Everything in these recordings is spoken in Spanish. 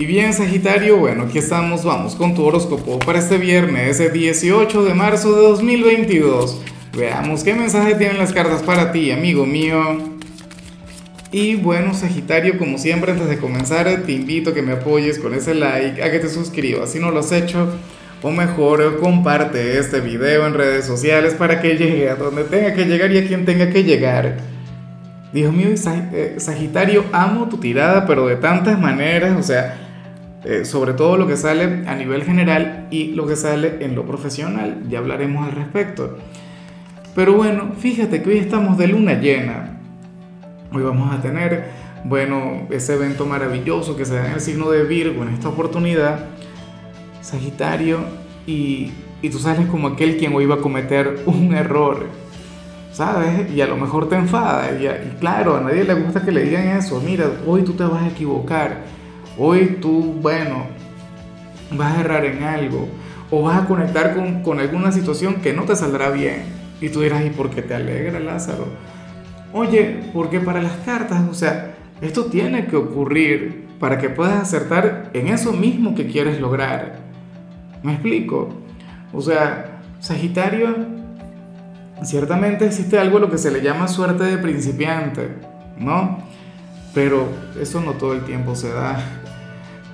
Y bien, Sagitario, bueno, aquí estamos, vamos con tu horóscopo para este viernes, ese 18 de marzo de 2022. Veamos qué mensaje tienen las cartas para ti, amigo mío. Y bueno, Sagitario, como siempre, antes de comenzar, te invito a que me apoyes con ese like, a que te suscribas si no lo has hecho, o mejor, comparte este video en redes sociales para que llegue a donde tenga que llegar y a quien tenga que llegar. Dios mío, eh, Sagitario, amo tu tirada, pero de tantas maneras, o sea, eh, sobre todo lo que sale a nivel general y lo que sale en lo profesional. Ya hablaremos al respecto. Pero bueno, fíjate que hoy estamos de luna llena. Hoy vamos a tener, bueno, ese evento maravilloso que se da en el signo de Virgo en esta oportunidad, Sagitario, y, y tú sales como aquel quien hoy va a cometer un error. ¿Sabes? Y a lo mejor te enfada. Y, y claro, a nadie le gusta que le digan eso. Mira, hoy tú te vas a equivocar Hoy tú, bueno, vas a errar en algo o vas a conectar con, alguna situación que no te saldrá bien. Y tú dirás, ¿y por qué te alegra Lázaro? Oye, porque para las cartas, o sea, esto tiene que ocurrir para que puedas acertar en eso mismo que quieres lograr. ¿Me explico? O sea, Sagitario, ciertamente existe algo lo que se le llama suerte de principiante, ¿no? Pero eso no todo el tiempo se da.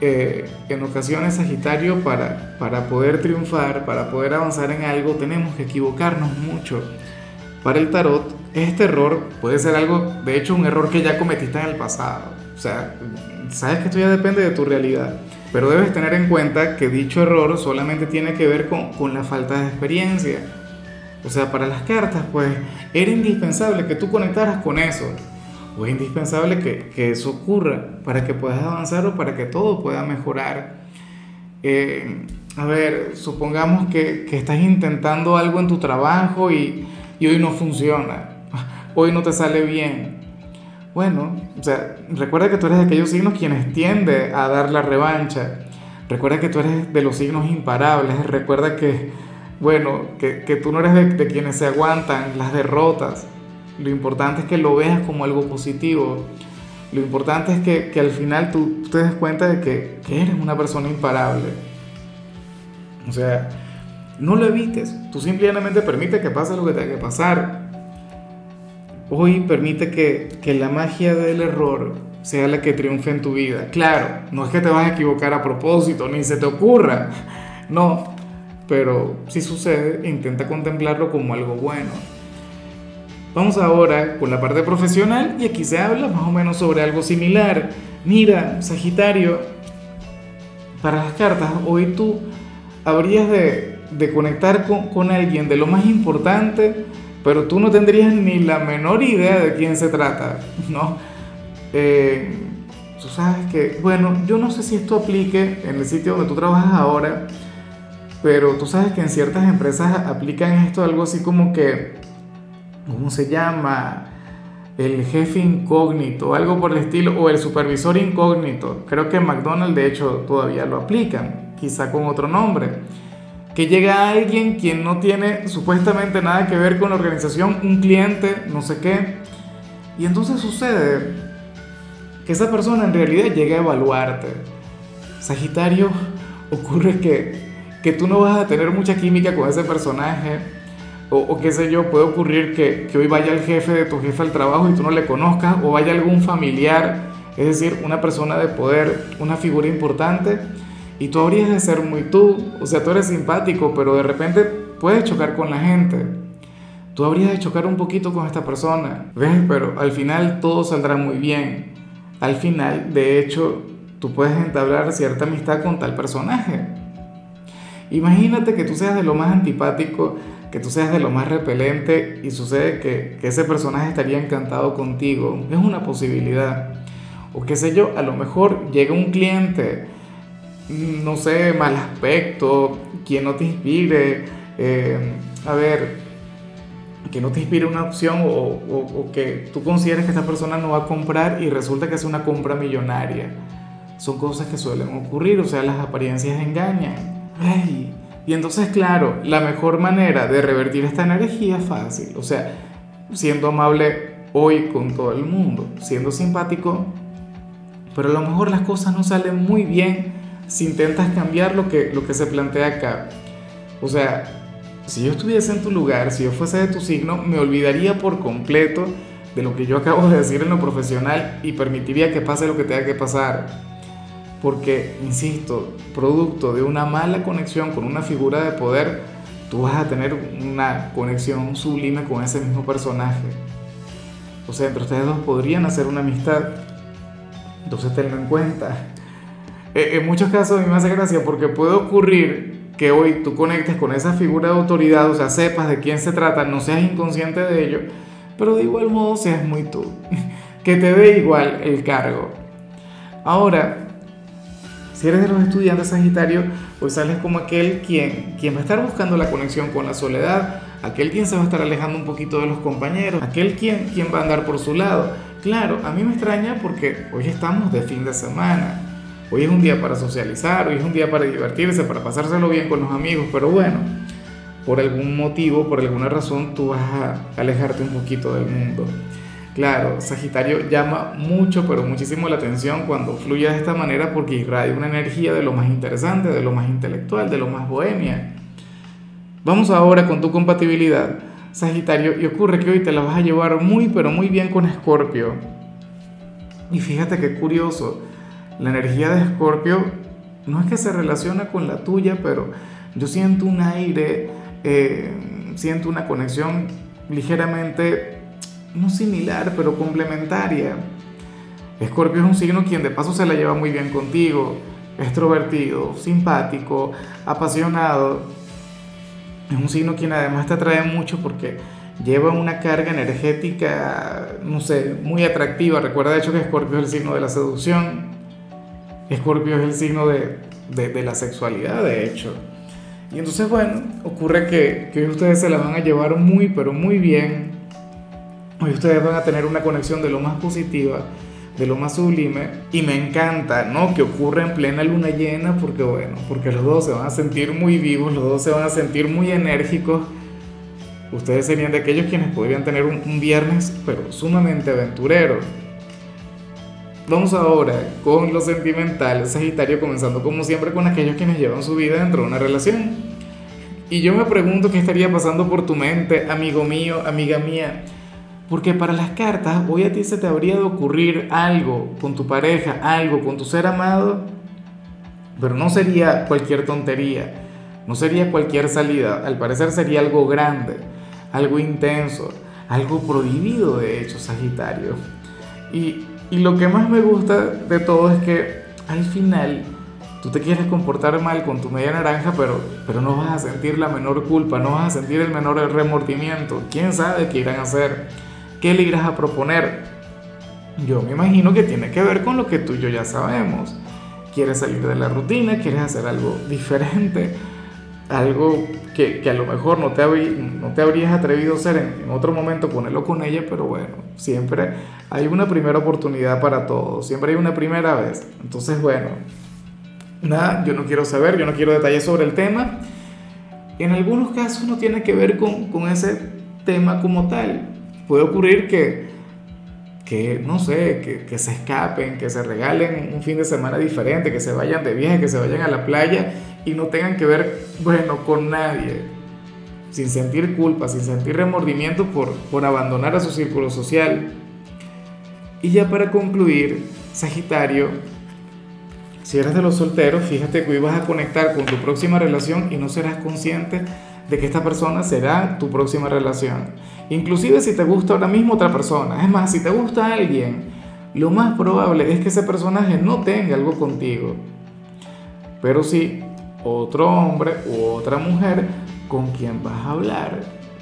Eh, en ocasiones Sagitario para, para poder triunfar, para poder avanzar en algo, tenemos que equivocarnos mucho. Para el tarot, este error puede ser algo, de hecho, un error que ya cometiste en el pasado. O sea, sabes que esto ya depende de tu realidad. Pero debes tener en cuenta que dicho error solamente tiene que ver con, con la falta de experiencia. O sea, para las cartas, pues, era indispensable que tú conectaras con eso o es indispensable que, que, eso ocurra para que puedas avanzar o para que todo pueda mejorar. Eh, a ver, supongamos que, que, estás intentando algo en tu trabajo y, y, hoy no funciona, hoy no te sale bien. Bueno, o sea, recuerda que tú eres de aquellos signos quienes tiende a dar la revancha. Recuerda que tú eres de los signos imparables. Recuerda que, bueno, que, que tú no eres de, de quienes se aguantan las derrotas lo importante es que lo veas como algo positivo. Lo importante es que, que al final tú, te des cuenta de que, que, eres una persona imparable. O sea, no lo evites. Tú simplemente permite que pase lo que tenga que pasar. Hoy permite que, que la magia del error sea la que triunfe en tu vida. Claro, no es que te vas a equivocar a propósito, ni se te ocurra. No, pero si sucede, intenta contemplarlo como algo bueno. Vamos ahora con la parte profesional y aquí se habla más o menos sobre algo similar. Mira, Sagitario, para las cartas, hoy tú habrías de, de conectar con, con, alguien de lo más importante, pero tú no tendrías ni la menor idea de quién se trata, ¿no? Eh, tú sabes que, bueno, yo no sé si esto aplique en el sitio donde tú trabajas ahora, pero tú sabes que en ciertas empresas aplican esto algo así como que ¿cómo se llama? El jefe incógnito, algo por el estilo, o el supervisor incógnito. Creo que McDonald's de hecho todavía lo aplican, quizá con otro nombre. Que llega alguien quien no tiene supuestamente nada que ver con la organización, un cliente, no sé qué. Y entonces sucede que esa persona en realidad llega a evaluarte. Sagitario, ocurre que, que tú no vas a tener mucha química con ese personaje o, qué sé yo, puede ocurrir que, que, hoy vaya el jefe de tu jefe al trabajo y tú no le conozcas, o vaya algún familiar, es decir, una persona de poder, una figura importante, y tú habrías de ser muy tú, o sea, tú eres simpático, pero de repente puedes chocar con la gente. Tú habrías de chocar un poquito con esta persona, ¿ves? Pero al final todo saldrá muy bien. Al final, de hecho, tú puedes entablar cierta amistad con tal personaje. Imagínate que tú seas de lo más antipático que tú seas de lo más repelente y sucede que, ese personaje estaría encantado contigo. Es una posibilidad. O qué sé yo, a lo mejor llega un cliente, no sé, mal aspecto, quien no te inspire, eh, a ver, que no te inspire una opción o, o, o, que tú consideres que esta persona no va a comprar y resulta que es una compra millonaria. Son cosas que suelen ocurrir, o sea, las apariencias engañan. Ay, y entonces, claro, la mejor manera de revertir esta energía es fácil, o sea, siendo amable hoy con todo el mundo, siendo simpático pero a lo mejor las cosas no salen muy bien si intentas cambiar lo que, lo que se plantea acá. O sea, si yo estuviese en tu lugar, si yo fuese de tu signo, me olvidaría por completo de lo que yo acabo de decir en lo profesional y permitiría que pase lo que tenga que pasar. Porque, insisto, producto de una mala conexión con una figura de poder, tú vas a tener una conexión sublime con ese mismo personaje. O sea, entre ustedes dos podrían hacer una amistad. Entonces tenlo en cuenta. Eh, en muchos casos a mí me hace gracia porque puede ocurrir que hoy tú conectes con esa figura de autoridad, o sea, sepas de quién se trata, no seas inconsciente de ello, pero de igual modo seas muy tú, que te dé igual el cargo. Ahora, si eres de los estudiantes Sagitario, pues sales como aquel quien, quien va a estar buscando la conexión con la soledad, aquel quien se va a estar alejando un poquito de los compañeros, aquel quien, quien va a andar por su lado. Claro, a mí me extraña porque hoy estamos de fin de semana. Hoy es un día para socializar, hoy es un día para divertirse, para pasárselo bien con los amigos, pero bueno, por algún motivo, por alguna razón, tú vas a alejarte un poquito del mundo. Claro, Sagitario llama mucho, pero muchísimo la atención cuando fluye de esta manera porque irradia una energía de lo más interesante, de lo más intelectual, de lo más bohemia. Vamos ahora con tu compatibilidad, Sagitario, y ocurre que hoy te la vas a llevar muy, pero muy bien con Escorpio. Y fíjate qué curioso, la energía de Escorpio no es que se relaciona con la tuya, pero yo siento un aire eh, siento una conexión ligeramente, no similar, pero complementaria. Escorpio es un signo quien de paso se la lleva muy bien contigo, extrovertido, simpático, apasionado. Es un signo quien además te atrae mucho porque lleva una carga energética, no sé, muy atractiva. Recuerda de hecho que Escorpio es el signo de la seducción. Escorpio es el signo de, de la sexualidad, de hecho. Y entonces, bueno, ocurre que, que ustedes se la van a llevar muy, pero muy bien. Hoy ustedes van a tener una conexión de lo más positiva, de lo más sublime. Y me encanta, ¿no? Que ocurra en plena luna llena, porque bueno, porque los dos se van a sentir muy vivos, los dos se van a sentir muy enérgicos. Ustedes serían de aquellos quienes podrían tener un, un viernes, pero sumamente aventurero. Vamos ahora con lo sentimental, Sagitario, comenzando como siempre con aquellos quienes llevan su vida dentro de una relación. Y yo me pregunto qué estaría pasando por tu mente, amigo mío, amiga mía. Porque para las cartas, hoy a ti se te habría de ocurrir algo con tu pareja, algo con tu ser amado, pero no sería cualquier tontería, no sería cualquier salida, al parecer sería algo grande, algo intenso, algo prohibido de hecho, Sagitario. Y y lo que más me gusta de todo es que al final tú te quieres comportar mal con tu media naranja, pero, pero no vas a sentir la menor culpa, no vas a sentir el menor remordimiento. ¿Quién sabe qué irán a hacer? ¿Qué le irás a proponer? Yo me imagino que tiene que ver con lo que tú y yo ya sabemos. Quieres salir de la rutina, quieres hacer algo diferente algo que, que, a lo mejor no te, no te habrías atrevido a hacer en, en, otro momento, ponerlo con ella, pero bueno, siempre hay una primera oportunidad para todo, siempre hay una primera vez. Entonces, bueno, nada, yo no quiero saber, yo no quiero detalles sobre el tema. En algunos casos no tiene que ver con, con ese tema como tal. Puede ocurrir que, que no sé, que, que se escapen, que se regalen un fin de semana diferente, que se vayan de viaje, que se vayan a la playa y no tengan que ver, bueno, con nadie, sin sentir culpa, sin sentir remordimiento por, por abandonar a su círculo social. Y ya para concluir, Sagitario, si eres de los solteros, fíjate que hoy vas a conectar con tu próxima relación y no serás consciente de que esta persona será tu próxima relación. Inclusive si te gusta ahora mismo otra persona. Es más, si te gusta alguien, lo más probable es que ese personaje no tenga algo contigo. Pero sí, otro hombre u otra mujer con quien vas a hablar,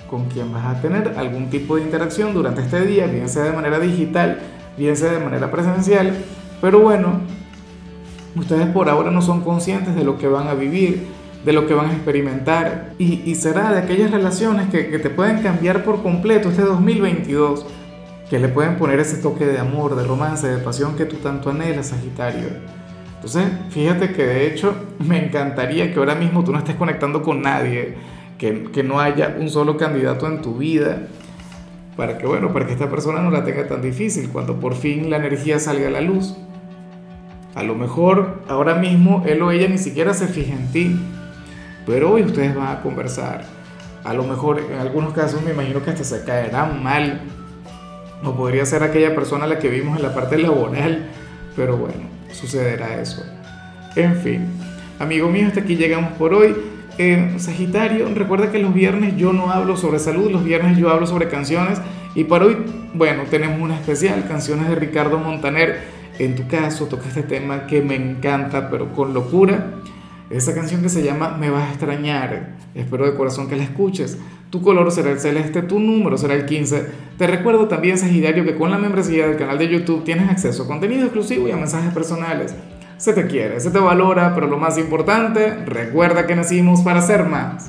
con quien vas a tener algún tipo de interacción durante este día, bien sea de manera digital, bien sea de manera presencial, pero bueno, ustedes por ahora no son conscientes de lo que van a vivir, de lo que van a experimentar y, será de aquellas relaciones que, te pueden cambiar por completo este 2022, que le pueden poner ese toque de amor, de romance, de pasión que tú tanto anhelas, Sagitario. Entonces, fíjate que de hecho me encantaría que ahora mismo tú no estés conectando con nadie, que, que, no haya un solo candidato en tu vida, para que, bueno, para que esta persona no la tenga tan difícil, cuando por fin la energía salga a la luz. A lo mejor ahora mismo él o ella ni siquiera se fija en ti, pero hoy ustedes van a conversar. A lo mejor en algunos casos me imagino que hasta se caerán mal. O podría ser aquella persona a la que vimos en la parte laboral, pero bueno, sucederá eso. En fin, amigo mío, hasta aquí llegamos por hoy. Eh, Sagitario, recuerda que los viernes yo no hablo sobre salud, los viernes yo hablo sobre canciones y para hoy, bueno, tenemos una especial, canciones de Ricardo Montaner en tu caso toca este tema que me encanta, pero con locura. Esa canción que se llama Me vas a extrañar. Espero de corazón que la escuches. Tu color será el celeste, tu número será el 15. Te recuerdo también, Sagidario, que con la membresía del canal de YouTube tienes acceso a contenido exclusivo y a mensajes personales. Se te quiere, se te valora, pero lo más importante, recuerda que nacimos para ser más.